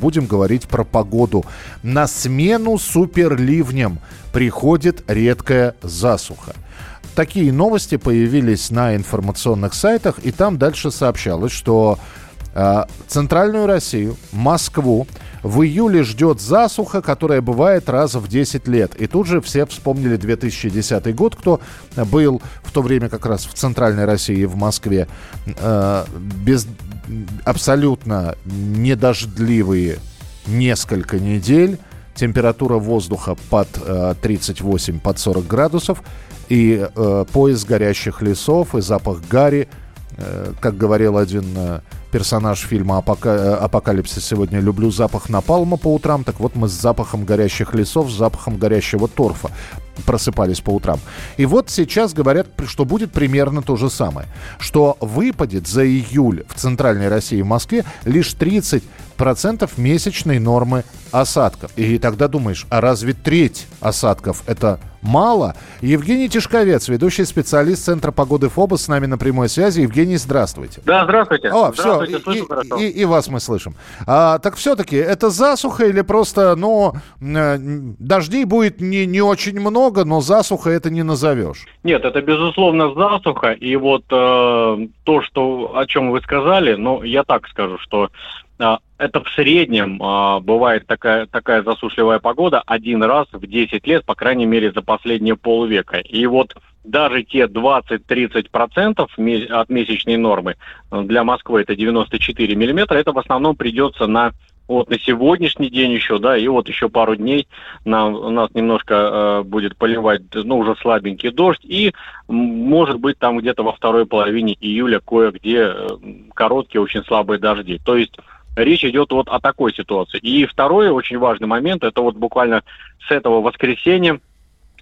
Будем говорить про погоду. На смену суперливням приходит редкая засуха. Такие новости появились на информационных сайтах, и там дальше сообщалось, что э, центральную Россию, Москву, в июле ждет засуха, которая бывает раз в 10 лет. И тут же все вспомнили 2010 год, кто был в то время как раз в центральной России, в Москве, э, без абсолютно недождливые несколько недель, температура воздуха под э, 38, под 40 градусов, и э, пояс горящих лесов, и запах гари, э, как говорил один э, персонаж фильма «Апока- э, «Апокалипсис» сегодня, люблю запах напалма по утрам, так вот мы с запахом горящих лесов, с запахом горящего торфа просыпались по утрам. И вот сейчас говорят, что будет примерно то же самое. Что выпадет за июль в Центральной России и в Москве лишь 30% месячной нормы осадков. И тогда думаешь, а разве треть осадков это мало? Евгений Тишковец, ведущий специалист Центра погоды ФОБОС, с нами на прямой связи. Евгений, здравствуйте. Да, здравствуйте. О, все, Здравствуйте, и, слышу и- хорошо. и- и вас мы слышим. А, так все-таки это засуха или просто, ну, э, дождей будет не, не очень много, но засуха это не назовешь? Нет, это безусловно засуха. И вот э, то, что о чем вы сказали, ну, я так скажу, что э, это в среднем э, бывает такая, такая засушливая погода один раз в 10 лет, по крайней мере, за последние полвека. И вот даже те 20-30% ме- от месячной нормы э, для Москвы это 94 миллиметра, это в основном придется на вот на сегодняшний день еще, да, и вот еще пару дней нам, у нас немножко э, будет поливать, ну, уже слабенький дождь, и может быть там где-то во второй половине июля кое-где э, короткие, очень слабые дожди. То есть речь идет вот о такой ситуации. И второй очень важный момент, это вот буквально с этого воскресенья,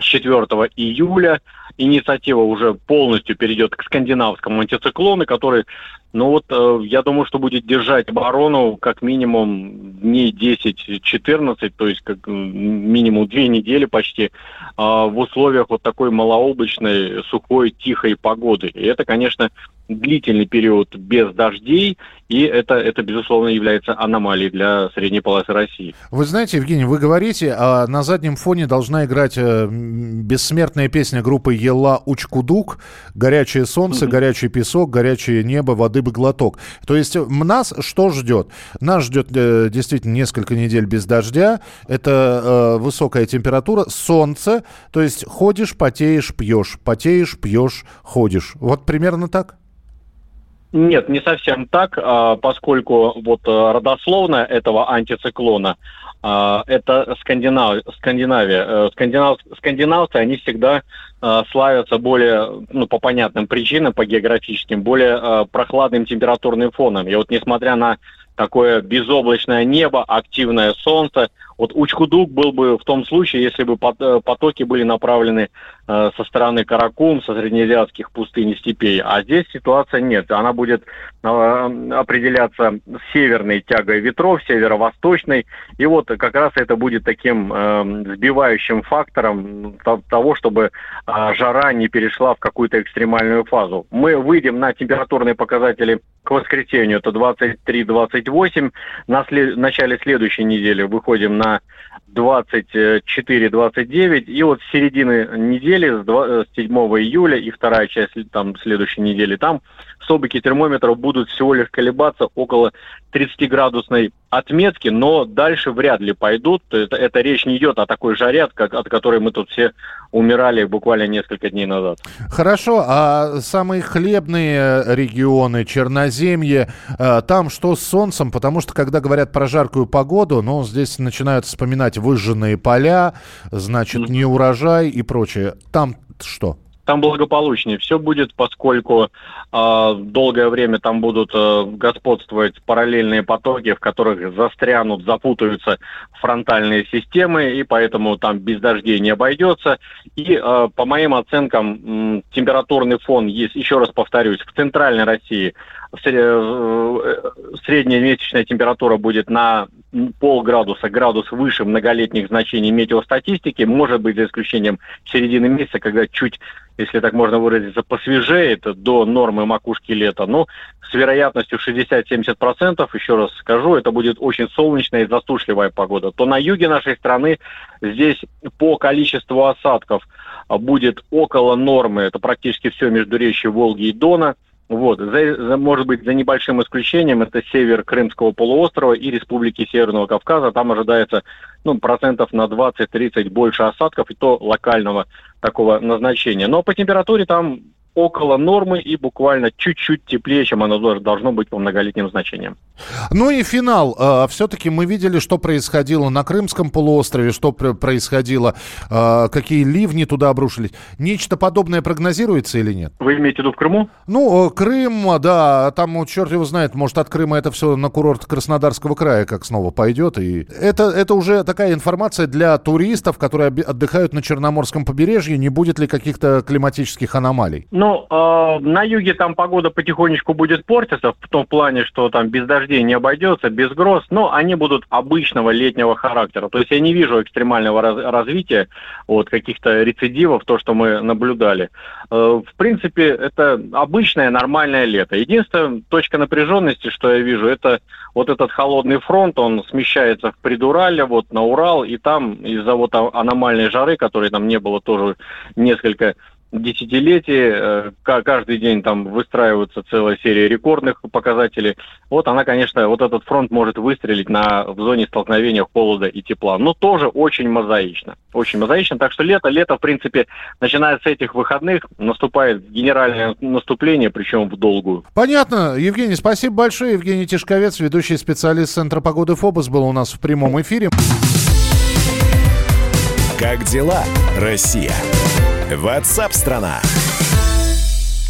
4 июля, инициатива уже полностью перейдет к скандинавскому антициклону, который, ну вот, э, я думаю, что будет держать оборону как минимум дней 10-14, то есть как минимум две недели почти, а, в условиях вот такой малооблачной, сухой, тихой погоды. И это, конечно, длительный период без дождей, и это, это безусловно, является аномалией для средней полосы России. Вы знаете, Евгений, вы говорите, а на заднем фоне должна играть э, бессмертная песня группы Ела Учкудук «Горячее солнце, горячий песок, горячее небо, воды бы глоток». То есть э, нас что ждет? Нас ждет э, действительно несколько недель без дождя, это э, высокая температура, солнце, то есть ходишь, потеешь, пьешь, потеешь, пьешь, ходишь. Вот примерно так? Нет, не совсем так, а, поскольку вот э, родословно этого антициклона а, это Скандинав, Скандинавия. Э, Скандинав, скандинавцы, они всегда э, славятся более, ну, по понятным причинам, по географическим, более прохладным температурным фоном. И вот несмотря на такое безоблачное небо, активное солнце, вот Учкудук был бы в том случае, если бы э, потоки были направлены э, со стороны Каракум, со среднеазиатских пустынь и степей. А здесь ситуация нет. Она будет э, определяться северной тягой ветров, северо-восточной. И вот как раз это будет таким сбивающим фактором то- того, чтобы жара не перешла в какую-то экстремальную фазу. Мы выйдем на температурные показатели к воскресенью, это 23-28. На след- начале следующей недели выходим на not 24-29. И вот с середины недели, с, два- с 7 июля и вторая часть там следующей недели, там столбики термометров будут всего лишь колебаться около 30-градусной отметки, но дальше вряд ли пойдут. Это, это речь не идет о такой жаре, от, от которой мы тут все умирали буквально несколько дней назад. Хорошо, а самые хлебные регионы, Черноземье, э, там что с солнцем? Потому что, когда говорят про жаркую погоду, ну, здесь начинают вспоминать выжженные поля, значит, Мгм. неурожай и прочее. Там что? там благополучнее все будет, поскольку э, долгое время там будут э, господствовать параллельные потоки, в которых застрянут, запутаются фронтальные системы, и поэтому там без дождей не обойдется. И э, по моим оценкам э, температурный фон есть, еще раз повторюсь, в центральной России средняя месячная температура будет на полградуса, градус выше многолетних значений метеостатистики, может быть, за исключением середины месяца, когда чуть, если так можно выразиться, посвежеет до нормы макушки лета. Но с вероятностью 60-70%, еще раз скажу, это будет очень солнечная и засушливая погода. То на юге нашей страны здесь по количеству осадков будет около нормы, это практически все между речью Волги и Дона – вот, за, за, может быть, за небольшим исключением, это север Крымского полуострова и Республики Северного Кавказа. Там ожидается ну, процентов на 20-30 больше осадков, и то локального такого назначения. Но по температуре там около нормы и буквально чуть-чуть теплее, чем оно должно быть по многолетним значениям. Ну и финал. А, Все-таки мы видели, что происходило на Крымском полуострове, что происходило, а, какие ливни туда обрушились. Нечто подобное прогнозируется или нет? Вы имеете в виду в Крыму? Ну, э, Крым, да, там, черт его знает, может, от Крыма это все на курорт Краснодарского края как снова пойдет. И это, это уже такая информация для туристов, которые отдыхают на Черноморском побережье. Не будет ли каких-то климатических аномалий? Ну, э, на юге там погода потихонечку будет портиться, в том плане, что там без дождей не обойдется, без гроз, но они будут обычного летнего характера. То есть я не вижу экстремального раз развития, вот, каких-то рецидивов, то, что мы наблюдали. Э, в принципе, это обычное нормальное лето. Единственная точка напряженности, что я вижу, это вот этот холодный фронт, он смещается в Придурале, вот на Урал, и там из-за вот аномальной жары, которой там не было тоже несколько десятилетий, э, каждый день там выстраиваются целая серия рекордных показателей. Вот она, конечно, вот этот фронт может выстрелить на, в зоне столкновения холода и тепла. Но тоже очень мозаично. Очень мозаично. Так что лето, лето, в принципе, начиная с этих выходных, наступает генеральное наступление, причем в долгую. Понятно. Евгений, спасибо большое. Евгений Тишковец, ведущий специалист Центра погоды ФОБОС, был у нас в прямом эфире. Как дела, Россия? WhatsApp страна.